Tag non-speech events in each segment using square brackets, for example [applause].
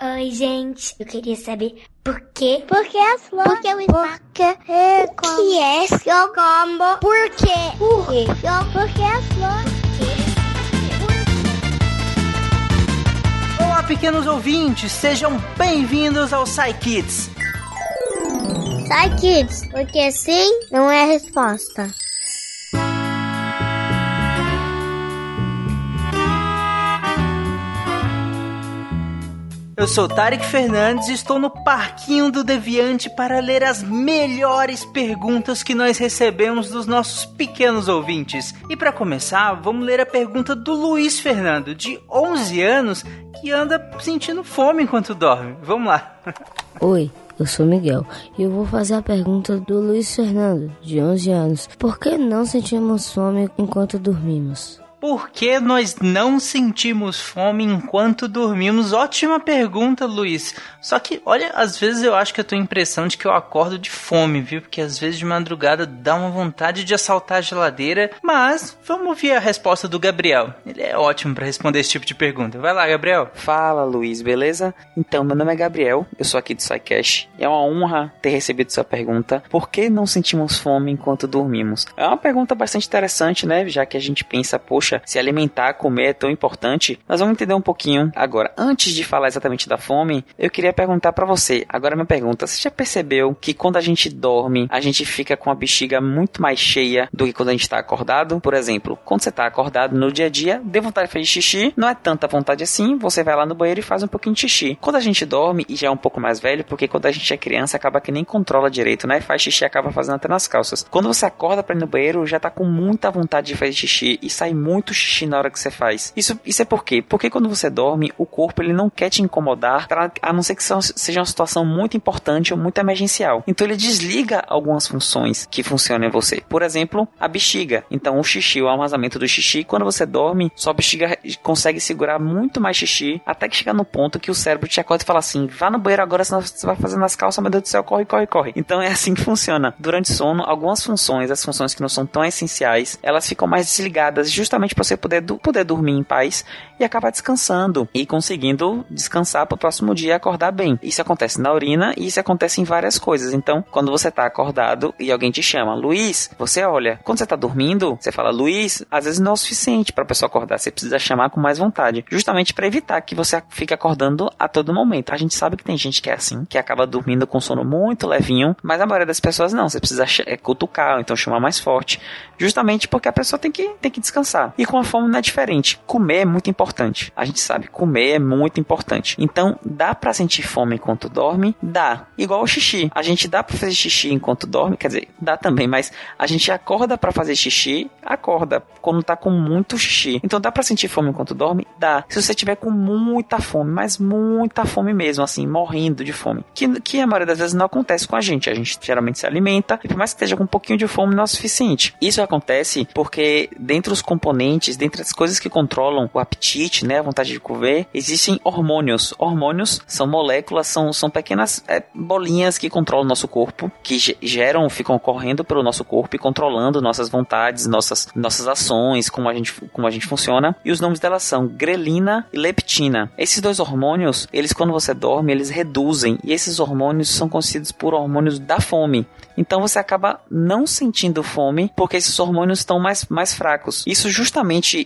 Oi, gente. Eu queria saber por quê? Por que as flores? Por que o espaço? Por que é O que é seu combo? Por quê? Por quê? Por que as flores? Olá, pequenos ouvintes, sejam bem-vindos ao Psy Kids. Sai, kids, porque sim não é a resposta. Eu sou Tarek Fernandes e estou no Parquinho do Deviante para ler as melhores perguntas que nós recebemos dos nossos pequenos ouvintes. E para começar, vamos ler a pergunta do Luiz Fernando, de 11 anos, que anda sentindo fome enquanto dorme. Vamos lá. [laughs] Oi, eu sou Miguel e eu vou fazer a pergunta do Luiz Fernando, de 11 anos. Por que não sentimos fome enquanto dormimos? Por que nós não sentimos fome enquanto dormimos? Ótima pergunta, Luiz. Só que, olha, às vezes eu acho que eu tenho a impressão de que eu acordo de fome, viu? Porque às vezes de madrugada dá uma vontade de assaltar a geladeira. Mas vamos ouvir a resposta do Gabriel. Ele é ótimo para responder esse tipo de pergunta. Vai lá, Gabriel. Fala, Luiz, beleza? Então, meu nome é Gabriel, eu sou aqui do SciCash. É uma honra ter recebido sua pergunta. Por que não sentimos fome enquanto dormimos? É uma pergunta bastante interessante, né? Já que a gente pensa, poxa, se alimentar, comer é tão importante. Nós vamos entender um pouquinho. Agora, antes de falar exatamente da fome, eu queria perguntar para você. Agora, minha pergunta: você já percebeu que quando a gente dorme, a gente fica com a bexiga muito mais cheia do que quando a gente está acordado? Por exemplo, quando você está acordado no dia a dia, deu vontade de fazer xixi, não é tanta vontade assim, você vai lá no banheiro e faz um pouquinho de xixi. Quando a gente dorme e já é um pouco mais velho, porque quando a gente é criança, acaba que nem controla direito, né? Faz xixi acaba fazendo até nas calças. Quando você acorda para ir no banheiro, já tá com muita vontade de fazer xixi e sai muito xixi na hora que você faz. Isso, isso é por quê? Porque quando você dorme, o corpo ele não quer te incomodar, pra, a não ser que seja uma situação muito importante ou muito emergencial. Então ele desliga algumas funções que funcionam em você. Por exemplo, a bexiga. Então o xixi, o armazenamento do xixi, quando você dorme, sua bexiga consegue segurar muito mais xixi, até que chega no ponto que o cérebro te acorda e fala assim: vá no banheiro agora, senão você vai fazer nas calças, meu Deus do céu, corre, corre, corre. Então é assim que funciona. Durante sono, algumas funções, as funções que não são tão essenciais, elas ficam mais desligadas justamente para você poder, poder dormir em paz e acabar descansando e conseguindo descansar para o próximo dia acordar bem. Isso acontece na urina e isso acontece em várias coisas. Então, quando você está acordado e alguém te chama, Luiz, você olha. Quando você está dormindo, você fala, Luiz, às vezes não é o suficiente para a pessoa acordar. Você precisa chamar com mais vontade, justamente para evitar que você fique acordando a todo momento. A gente sabe que tem gente que é assim, que acaba dormindo com sono muito levinho, mas a maioria das pessoas não. Você precisa é, cutucar, então chamar mais forte, justamente porque a pessoa tem que, tem que descansar. E com a fome não é diferente. Comer é muito importante. A gente sabe, comer é muito importante. Então, dá pra sentir fome enquanto dorme? Dá. Igual o xixi. A gente dá pra fazer xixi enquanto dorme? Quer dizer, dá também, mas a gente acorda para fazer xixi? Acorda. Quando tá com muito xixi. Então, dá pra sentir fome enquanto dorme? Dá. Se você tiver com muita fome, mas muita fome mesmo, assim, morrendo de fome. Que, que a maioria das vezes não acontece com a gente. A gente geralmente se alimenta e por mais que esteja com um pouquinho de fome, não é o suficiente. Isso acontece porque, dentre os componentes, dentre as coisas que controlam o apetite, né, a vontade de comer, existem hormônios. Hormônios são moléculas, são, são pequenas é, bolinhas que controlam o nosso corpo, que geram, ficam correndo pelo nosso corpo e controlando nossas vontades, nossas, nossas ações, como a, gente, como a gente funciona. E os nomes delas são grelina e leptina. Esses dois hormônios, eles quando você dorme, eles reduzem. E esses hormônios são conhecidos por hormônios da fome. Então você acaba não sentindo fome porque esses hormônios estão mais, mais fracos. Isso justamente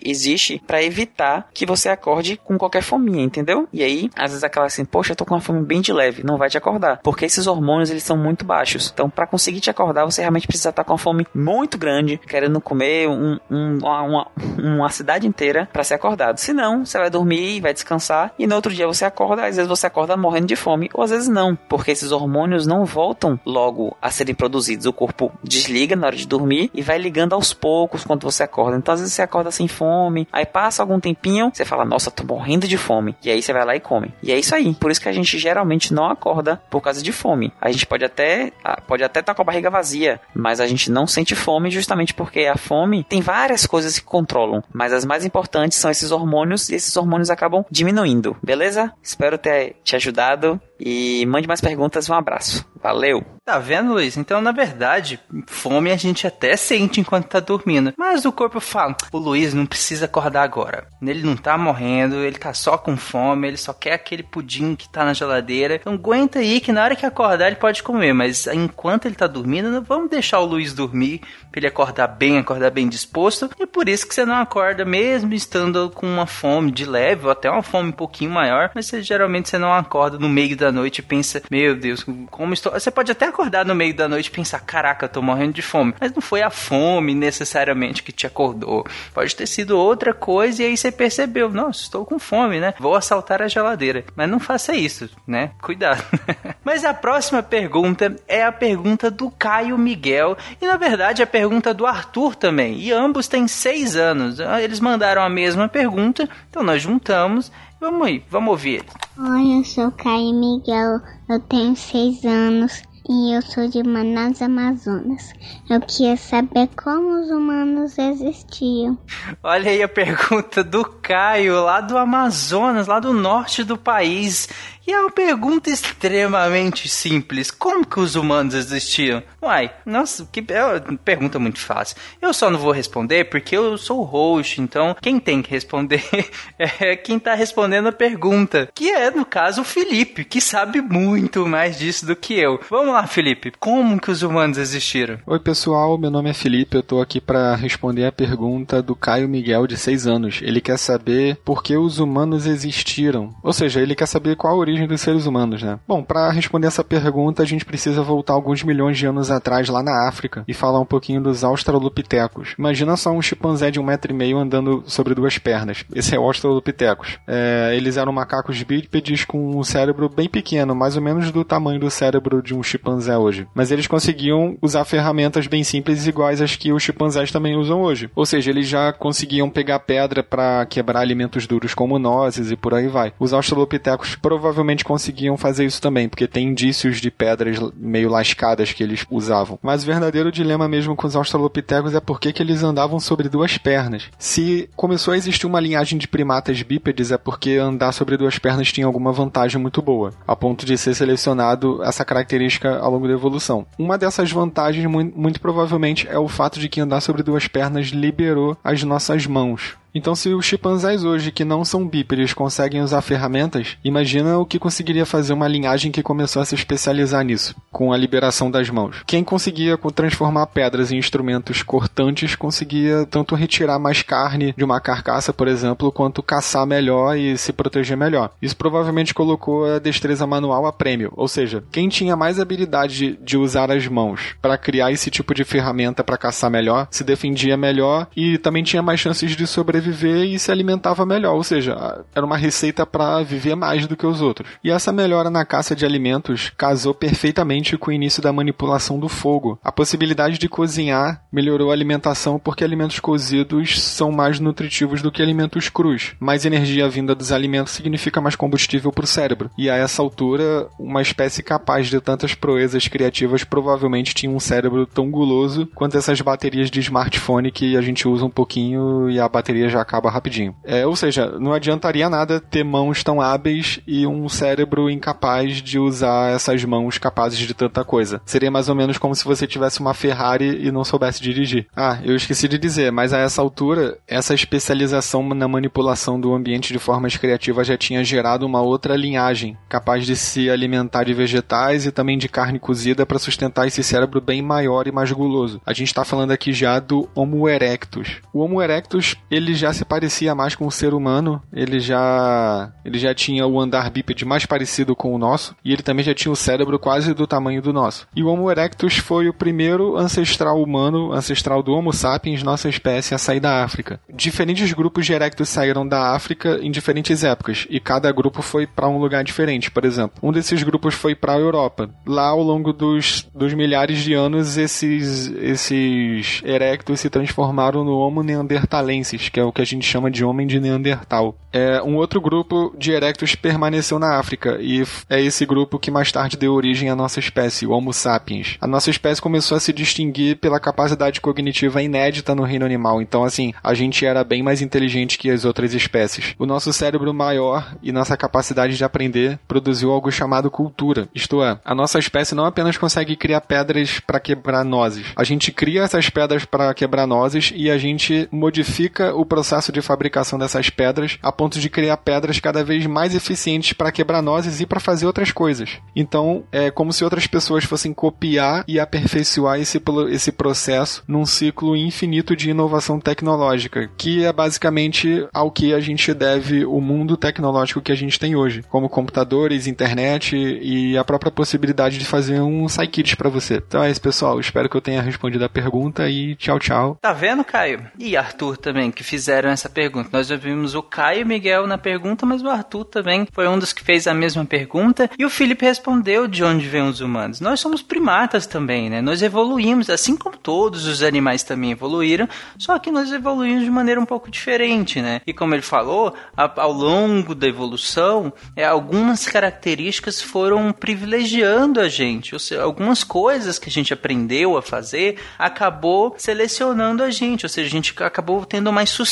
existe para evitar que você acorde com qualquer fominha, entendeu? E aí, às vezes aquela assim, poxa, eu tô com uma fome bem de leve, não vai te acordar, porque esses hormônios eles são muito baixos. Então, para conseguir te acordar, você realmente precisa estar com uma fome muito grande, querendo comer um, um, uma, uma, cidade inteira para ser acordado. Senão, você vai dormir, vai descansar e no outro dia você acorda, às vezes você acorda morrendo de fome, ou às vezes não, porque esses hormônios não voltam logo a serem produzidos. O corpo desliga na hora de dormir e vai ligando aos poucos quando você acorda. Então, às vezes você acorda sem fome, aí passa algum tempinho, você fala, nossa, tô morrendo de fome. E aí você vai lá e come. E é isso aí. Por isso que a gente geralmente não acorda por causa de fome. A gente pode até pode até estar tá com a barriga vazia, mas a gente não sente fome justamente porque a fome tem várias coisas que controlam, mas as mais importantes são esses hormônios e esses hormônios acabam diminuindo, beleza? Espero ter te ajudado e mande mais perguntas. Um abraço. Valeu! Tá vendo, Luiz? Então, na verdade, fome a gente até sente enquanto tá dormindo. Mas o corpo fala: o Luiz não precisa acordar agora. Ele não tá morrendo, ele tá só com fome, ele só quer aquele pudim que tá na geladeira. Então, aguenta aí que na hora que acordar ele pode comer. Mas enquanto ele tá dormindo, vamos deixar o Luiz dormir pra ele acordar bem, acordar bem disposto. E por isso que você não acorda, mesmo estando com uma fome de leve, ou até uma fome um pouquinho maior. Mas você, geralmente você não acorda no meio da noite e pensa: meu Deus, como estou. Você pode até acordar no meio da noite e pensar: caraca, eu tô morrendo de fome. Mas não foi a fome necessariamente que te acordou. Pode ter sido outra coisa e aí você percebeu: nossa, estou com fome, né? Vou assaltar a geladeira. Mas não faça isso, né? Cuidado. [laughs] Mas a próxima pergunta é a pergunta do Caio Miguel e na verdade a pergunta do Arthur também. E ambos têm seis anos. Eles mandaram a mesma pergunta, então nós juntamos Vamos aí, vamos ouvir. Oi, eu sou Caio Miguel, eu tenho seis anos e eu sou de Manaus, Amazonas. Eu queria saber como os humanos existiam. Olha aí a pergunta do Caio, lá do Amazonas, lá do norte do país. E é uma pergunta extremamente simples. Como que os humanos existiam? Uai, nossa, que é pergunta muito fácil. Eu só não vou responder porque eu sou o host, então quem tem que responder [laughs] é quem tá respondendo a pergunta, que é, no caso, o Felipe, que sabe muito mais disso do que eu. Vamos lá, Felipe, como que os humanos existiram? Oi, pessoal, meu nome é Felipe, eu tô aqui para responder a pergunta do Caio Miguel, de 6 anos. Ele quer saber por que os humanos existiram. Ou seja, ele quer saber qual a origem origem dos seres humanos, né? Bom, para responder essa pergunta, a gente precisa voltar alguns milhões de anos atrás lá na África e falar um pouquinho dos australopitecos. Imagina só um chimpanzé de um metro e meio andando sobre duas pernas. Esse é o australopithecus. É, eles eram macacos bípedes com um cérebro bem pequeno, mais ou menos do tamanho do cérebro de um chimpanzé hoje. Mas eles conseguiam usar ferramentas bem simples iguais às que os chimpanzés também usam hoje. Ou seja, eles já conseguiam pegar pedra para quebrar alimentos duros como nozes e por aí vai. Os australopithecus provavelmente provavelmente conseguiam fazer isso também, porque tem indícios de pedras meio lascadas que eles usavam. Mas o verdadeiro dilema mesmo com os australopithecus é por que eles andavam sobre duas pernas. Se começou a existir uma linhagem de primatas bípedes é porque andar sobre duas pernas tinha alguma vantagem muito boa, a ponto de ser selecionado essa característica ao longo da evolução. Uma dessas vantagens, muito provavelmente, é o fato de que andar sobre duas pernas liberou as nossas mãos. Então, se os chimpanzés hoje que não são bípedes conseguem usar ferramentas, imagina o que conseguiria fazer uma linhagem que começou a se especializar nisso, com a liberação das mãos. Quem conseguia transformar pedras em instrumentos cortantes conseguia tanto retirar mais carne de uma carcaça, por exemplo, quanto caçar melhor e se proteger melhor. Isso provavelmente colocou a destreza manual a prêmio, ou seja, quem tinha mais habilidade de usar as mãos para criar esse tipo de ferramenta para caçar melhor, se defendia melhor e também tinha mais chances de sobreviver sobreviver e se alimentava melhor, ou seja, era uma receita para viver mais do que os outros. E essa melhora na caça de alimentos casou perfeitamente com o início da manipulação do fogo. A possibilidade de cozinhar melhorou a alimentação porque alimentos cozidos são mais nutritivos do que alimentos crus. Mais energia vinda dos alimentos significa mais combustível para o cérebro. E a essa altura, uma espécie capaz de tantas proezas criativas provavelmente tinha um cérebro tão guloso quanto essas baterias de smartphone que a gente usa um pouquinho e a bateria já acaba rapidinho. É, ou seja, não adiantaria nada ter mãos tão hábeis e um cérebro incapaz de usar essas mãos capazes de tanta coisa. Seria mais ou menos como se você tivesse uma Ferrari e não soubesse dirigir. Ah, eu esqueci de dizer, mas a essa altura, essa especialização na manipulação do ambiente de formas criativas já tinha gerado uma outra linhagem, capaz de se alimentar de vegetais e também de carne cozida para sustentar esse cérebro bem maior e mais guloso. A gente está falando aqui já do Homo erectus. O Homo erectus, ele já se parecia mais com o ser humano, ele já ele já tinha o andar bípede mais parecido com o nosso e ele também já tinha o cérebro quase do tamanho do nosso. E o Homo erectus foi o primeiro ancestral humano, ancestral do Homo sapiens, nossa espécie, a sair da África. Diferentes grupos de erectus saíram da África em diferentes épocas e cada grupo foi para um lugar diferente. Por exemplo, um desses grupos foi para a Europa. Lá, ao longo dos, dos milhares de anos, esses esses erectus se transformaram no Homo neanderthalensis, que é o o que a gente chama de homem de Neandertal. É, um outro grupo de erectos permaneceu na África e é esse grupo que mais tarde deu origem à nossa espécie, o Homo sapiens. A nossa espécie começou a se distinguir pela capacidade cognitiva inédita no reino animal. Então, assim, a gente era bem mais inteligente que as outras espécies. O nosso cérebro maior e nossa capacidade de aprender produziu algo chamado cultura. Isto é, a nossa espécie não apenas consegue criar pedras para quebrar nozes. A gente cria essas pedras para quebrar nozes e a gente modifica o processo de fabricação dessas pedras a ponto de criar pedras cada vez mais eficientes para quebrar nozes e para fazer outras coisas. Então, é como se outras pessoas fossem copiar e aperfeiçoar esse, esse processo num ciclo infinito de inovação tecnológica, que é basicamente ao que a gente deve o mundo tecnológico que a gente tem hoje, como computadores, internet e a própria possibilidade de fazer um SciKids para você. Então é isso, pessoal. Espero que eu tenha respondido a pergunta e tchau, tchau. Tá vendo, Caio? E Arthur também, que fizeram essa pergunta. Nós ouvimos o Caio Miguel na pergunta, mas o Arthur também foi um dos que fez a mesma pergunta. E o Felipe respondeu de onde vêm os humanos. Nós somos primatas também, né? Nós evoluímos, assim como todos os animais também evoluíram, só que nós evoluímos de maneira um pouco diferente, né? E como ele falou, ao longo da evolução, é, algumas características foram privilegiando a gente, ou seja, algumas coisas que a gente aprendeu a fazer acabou selecionando a gente, ou seja, a gente acabou tendo mais sucesso,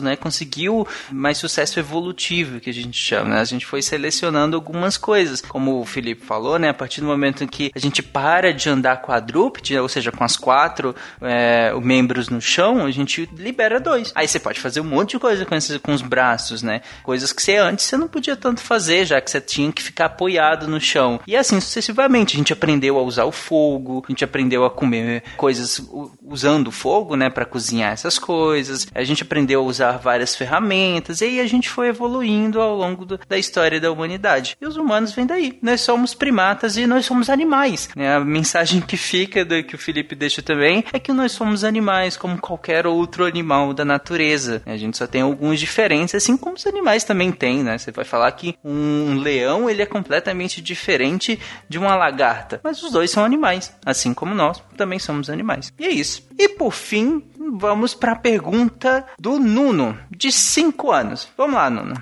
né? Conseguiu mais sucesso evolutivo, que a gente chama, né? A gente foi selecionando algumas coisas, como o Felipe falou, né? A partir do momento em que a gente para de andar quadrúpede, ou seja, com as quatro é, membros no chão, a gente libera dois. Aí você pode fazer um monte de coisa com, esses, com os braços, né? Coisas que você antes você não podia tanto fazer, já que você tinha que ficar apoiado no chão. E assim sucessivamente. A gente aprendeu a usar o fogo, a gente aprendeu a comer coisas usando fogo, né, para cozinhar essas coisas. A gente aprendeu a usar várias ferramentas e aí a gente foi evoluindo ao longo do, da história da humanidade. E os humanos vêm daí. Nós somos primatas e nós somos animais. Né? A mensagem que fica do que o Felipe deixa também é que nós somos animais como qualquer outro animal da natureza. A gente só tem alguns diferentes, assim como os animais também têm, né? Você vai falar que um leão ele é completamente diferente de uma lagarta, mas os dois são animais, assim como nós também somos animais. E é isso. E por fim, vamos para a pergunta do Nuno, de 5 anos. Vamos lá, Nuno.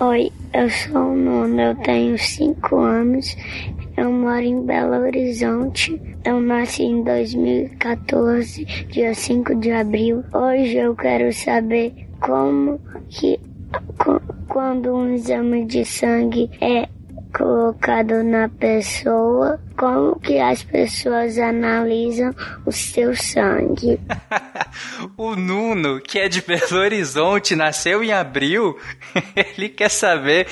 Oi, eu sou o Nuno, eu tenho 5 anos, eu moro em Belo Horizonte. Eu nasci em 2014, dia 5 de abril. Hoje eu quero saber como que quando um exame de sangue é colocado na pessoa, como que as pessoas analisam o seu sangue. [laughs] o Nuno, que é de Belo Horizonte, nasceu em abril, [laughs] ele quer saber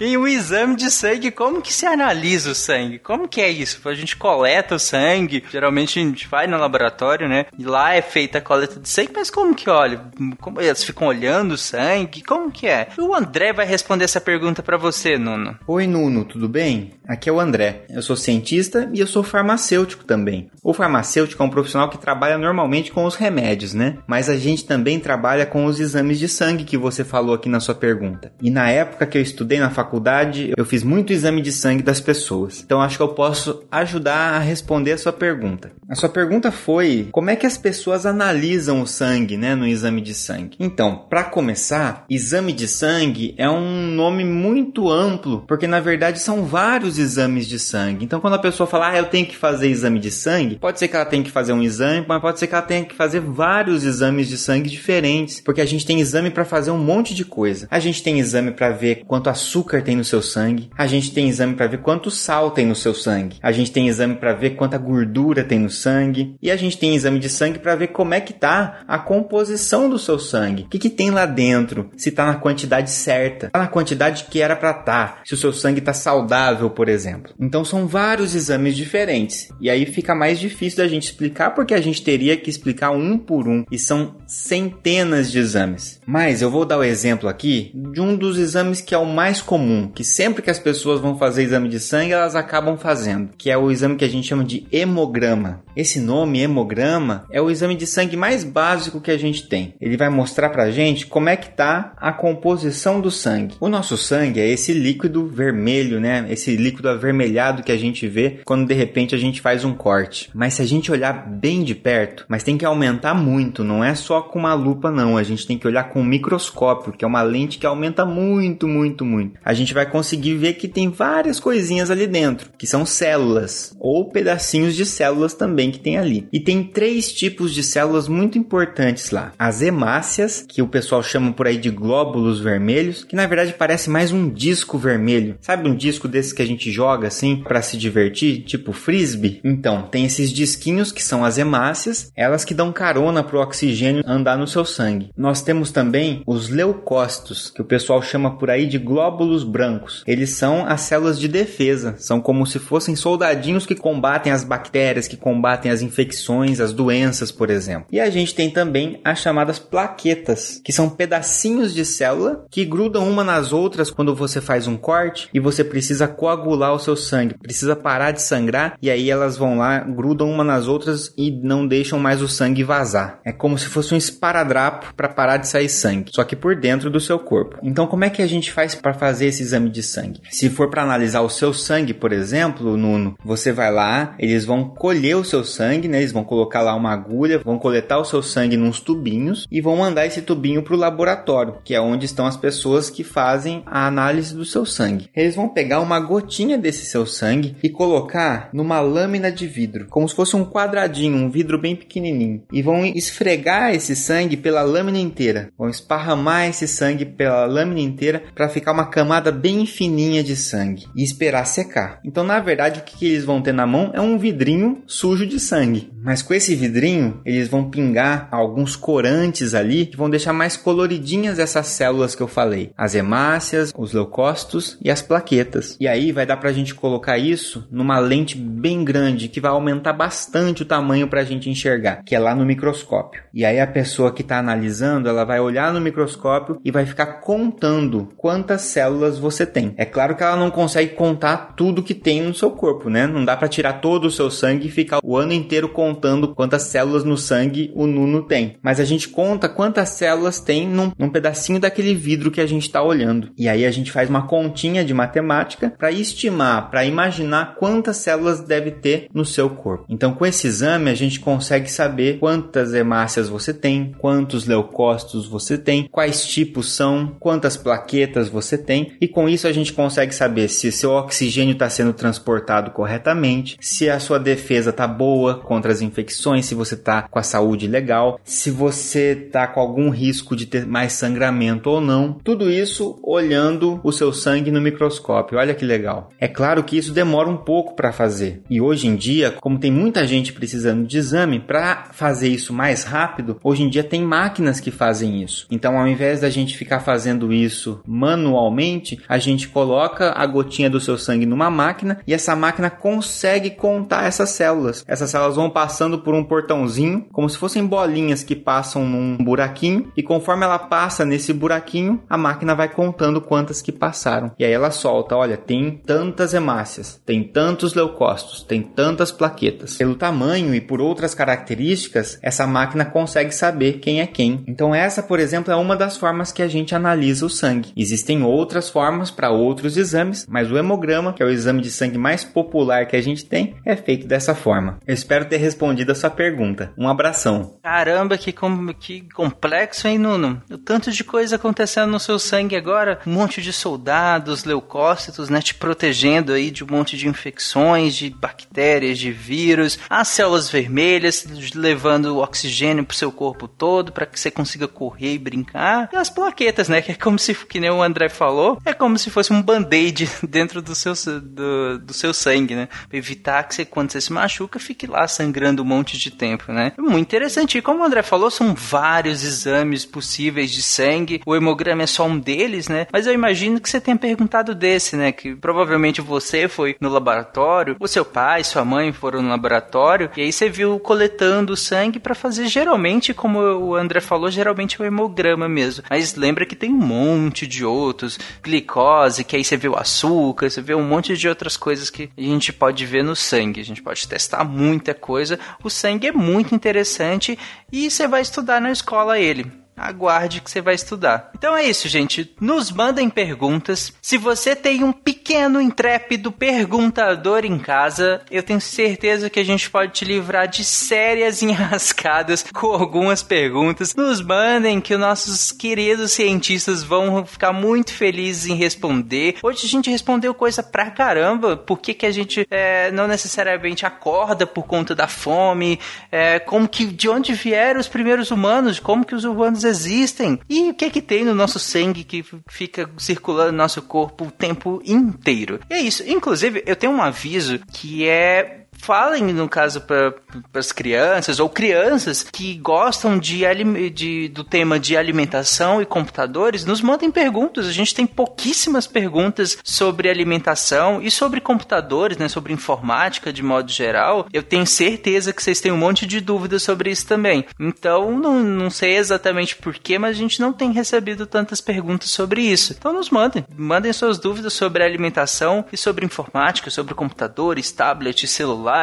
em um exame de sangue, como que se analisa o sangue? Como que é isso? A gente coleta o sangue, geralmente a gente vai no laboratório, né? E lá é feita a coleta de sangue, mas como que olha? Como eles ficam olhando o sangue? Como que é? O André vai responder essa pergunta para você, Nuno. Oi, Nuno, tudo bem? Aqui é o André. Eu sou cientista e eu sou farmacêutico também. O farmacêutico é um profissional que trabalha normalmente com os remédios, né? Mas a gente também trabalha com os exames de sangue que você falou aqui na sua pergunta. E na época que eu estudei na faculdade, faculdade, eu fiz muito exame de sangue das pessoas. Então acho que eu posso ajudar a responder a sua pergunta. A sua pergunta foi: como é que as pessoas analisam o sangue, né, no exame de sangue? Então, para começar, exame de sangue é um nome muito amplo, porque na verdade são vários exames de sangue. Então, quando a pessoa fala: "Ah, eu tenho que fazer exame de sangue", pode ser que ela tenha que fazer um exame, mas pode ser que ela tenha que fazer vários exames de sangue diferentes, porque a gente tem exame para fazer um monte de coisa. A gente tem exame para ver quanto açúcar açúcar tem no seu sangue. A gente tem exame para ver quanto sal tem no seu sangue. A gente tem exame para ver quanta gordura tem no sangue. E a gente tem exame de sangue para ver como é que tá a composição do seu sangue. O que, que tem lá dentro? Se tá na quantidade certa, tá na quantidade que era para estar. Tá. Se o seu sangue tá saudável, por exemplo. Então são vários exames diferentes. E aí fica mais difícil da gente explicar porque a gente teria que explicar um por um. E são centenas de exames. Mas eu vou dar o exemplo aqui de um dos exames que é o mais comum comum, que sempre que as pessoas vão fazer exame de sangue, elas acabam fazendo, que é o exame que a gente chama de hemograma. Esse nome, hemograma, é o exame de sangue mais básico que a gente tem. Ele vai mostrar pra gente como é que tá a composição do sangue. O nosso sangue é esse líquido vermelho, né? Esse líquido avermelhado que a gente vê quando de repente a gente faz um corte. Mas se a gente olhar bem de perto, mas tem que aumentar muito, não é só com uma lupa não, a gente tem que olhar com um microscópio, que é uma lente que aumenta muito, muito, muito. A gente vai conseguir ver que tem várias coisinhas ali dentro, que são células ou pedacinhos de células também que tem ali. E tem três tipos de células muito importantes lá. As hemácias, que o pessoal chama por aí de glóbulos vermelhos, que na verdade parece mais um disco vermelho. Sabe um disco desses que a gente joga assim para se divertir, tipo frisbee? Então, tem esses disquinhos que são as hemácias, elas que dão carona para o oxigênio andar no seu sangue. Nós temos também os leucócitos, que o pessoal chama por aí de glóbulos brancos. Eles são as células de defesa, são como se fossem soldadinhos que combatem as bactérias, que combatem as infecções, as doenças, por exemplo. E a gente tem também as chamadas plaquetas, que são pedacinhos de célula que grudam uma nas outras quando você faz um corte e você precisa coagular o seu sangue, precisa parar de sangrar e aí elas vão lá, grudam uma nas outras e não deixam mais o sangue vazar. É como se fosse um esparadrapo para parar de sair sangue, só que por dentro do seu corpo. Então, como é que a gente faz para fazer esse exame de sangue? Se for para analisar o seu sangue, por exemplo, Nuno, você vai lá, eles vão colher o seu sangue, né? Eles vão colocar lá uma agulha, vão coletar o seu sangue nos tubinhos e vão mandar esse tubinho para o laboratório, que é onde estão as pessoas que fazem a análise do seu sangue. Eles vão pegar uma gotinha desse seu sangue e colocar numa lâmina de vidro, como se fosse um quadradinho, um vidro bem pequenininho, e vão esfregar esse sangue pela lâmina inteira. Vão esparramar esse sangue pela lâmina inteira para ficar uma camada bem fininha de sangue e esperar secar. Então, na verdade, o que eles vão ter na mão é um vidrinho sujo de sangue. Mas com esse vidrinho, eles vão pingar alguns corantes ali que vão deixar mais coloridinhas essas células que eu falei: as hemácias, os leucócitos e as plaquetas. E aí vai dar para a gente colocar isso numa lente bem grande que vai aumentar bastante o tamanho para a gente enxergar, que é lá no microscópio. E aí a pessoa que está analisando, ela vai olhar no microscópio e vai ficar contando quantas células você tem. É claro que ela não consegue contar tudo que tem no seu corpo, né? Não dá para tirar todo o seu sangue e ficar o ano inteiro contando quantas células no sangue o Nuno tem. Mas a gente conta quantas células tem num, num pedacinho daquele vidro que a gente está olhando. E aí a gente faz uma continha de matemática para estimar, para imaginar quantas células deve ter no seu corpo. Então, com esse exame, a gente consegue saber quantas hemácias você tem, quantos leucócitos você tem, quais tipos são, quantas plaquetas você tem, e com isso a gente consegue saber se seu oxigênio está sendo transportado corretamente, se a sua defesa está boa contra as infecções, se você está com a saúde legal, se você está com algum risco de ter mais sangramento ou não. Tudo isso olhando o seu sangue no microscópio. Olha que legal. É claro que isso demora um pouco para fazer. E hoje em dia, como tem muita gente precisando de exame, para fazer isso mais rápido, hoje em dia tem máquinas que fazem isso. Então, ao invés da gente ficar fazendo isso manualmente, a gente coloca a gotinha do seu sangue numa máquina e essa máquina consegue contar essas células. Essas células vão passando por um portãozinho, como se fossem bolinhas que passam num buraquinho, e conforme ela passa nesse buraquinho, a máquina vai contando quantas que passaram. E aí ela solta: olha, tem tantas hemácias, tem tantos leucócitos, tem tantas plaquetas. Pelo tamanho e por outras características, essa máquina consegue saber quem é quem. Então, essa, por exemplo, é uma das formas que a gente analisa o sangue. Existem outras formas para outros exames, mas o hemograma, que é o exame de sangue mais popular que a gente tem, é feito dessa forma. Eu espero ter respondido a sua pergunta. Um abração. Caramba, que, com, que complexo, hein, Nuno? O tanto de coisa acontecendo no seu sangue agora. Um monte de soldados, leucócitos, né, te protegendo aí de um monte de infecções, de bactérias, de vírus. As células vermelhas levando oxigênio pro seu corpo todo para que você consiga correr e brincar. E as plaquetas, né, que é como se, que nem o André falou, é como se fosse um band-aid [laughs] dentro do seu, do, do seu sangue, né? Pra evitar que você, quando você se machuca, fique lá sangrando um monte de tempo, né? É muito interessante. E como o André falou, são vários exames possíveis de sangue. O hemograma é só um deles, né? Mas eu imagino que você tenha perguntado desse, né? Que provavelmente você foi no laboratório, o seu pai, sua mãe foram no laboratório, e aí você viu coletando sangue para fazer geralmente, como o André falou, geralmente é o hemograma mesmo. Mas lembra que tem um monte de outros, glicose, que aí você vê o açúcar, você vê um monte de outras coisas que a gente pode ver no sangue. A gente pode testar muita coisa coisa. O sangue é muito interessante e você vai estudar na escola ele aguarde que você vai estudar. Então é isso, gente. Nos mandem perguntas. Se você tem um pequeno intrépido perguntador em casa, eu tenho certeza que a gente pode te livrar de sérias [laughs] enrascadas com algumas perguntas. Nos mandem que os nossos queridos cientistas vão ficar muito felizes em responder. Hoje a gente respondeu coisa pra caramba. Por que, que a gente é, não necessariamente acorda por conta da fome? É, como que de onde vieram os primeiros humanos? Como que os humanos existem. E o que é que tem no nosso sangue que fica circulando no nosso corpo o tempo inteiro? E é isso. Inclusive, eu tenho um aviso que é falem, no caso, para as crianças ou crianças que gostam de, de, do tema de alimentação e computadores, nos mandem perguntas. A gente tem pouquíssimas perguntas sobre alimentação e sobre computadores, né, sobre informática de modo geral. Eu tenho certeza que vocês têm um monte de dúvidas sobre isso também. Então, não, não sei exatamente porquê, mas a gente não tem recebido tantas perguntas sobre isso. Então, nos mandem. Mandem suas dúvidas sobre alimentação e sobre informática, sobre computadores, tablets, celular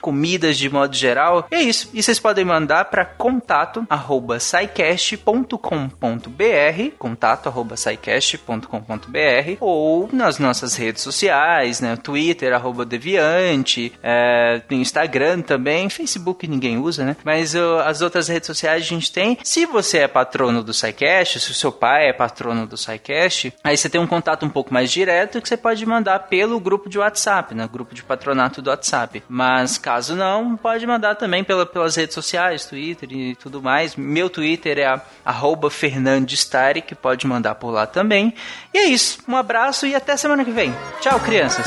comidas de modo geral. E é isso. E vocês podem mandar para contato arroba contato arroba ou nas nossas redes sociais, né? Twitter, arroba Deviante, é, no Instagram também, Facebook ninguém usa, né? Mas as outras redes sociais a gente tem. Se você é patrono do SciCast, se o seu pai é patrono do SciCast, aí você tem um contato um pouco mais direto que você pode mandar pelo grupo de WhatsApp, né? Grupo de patronato do WhatsApp. Mas caso não, pode mandar também pela, pelas redes sociais, Twitter e tudo mais. Meu Twitter é fernandestari, que pode mandar por lá também. E é isso. Um abraço e até semana que vem. Tchau, crianças!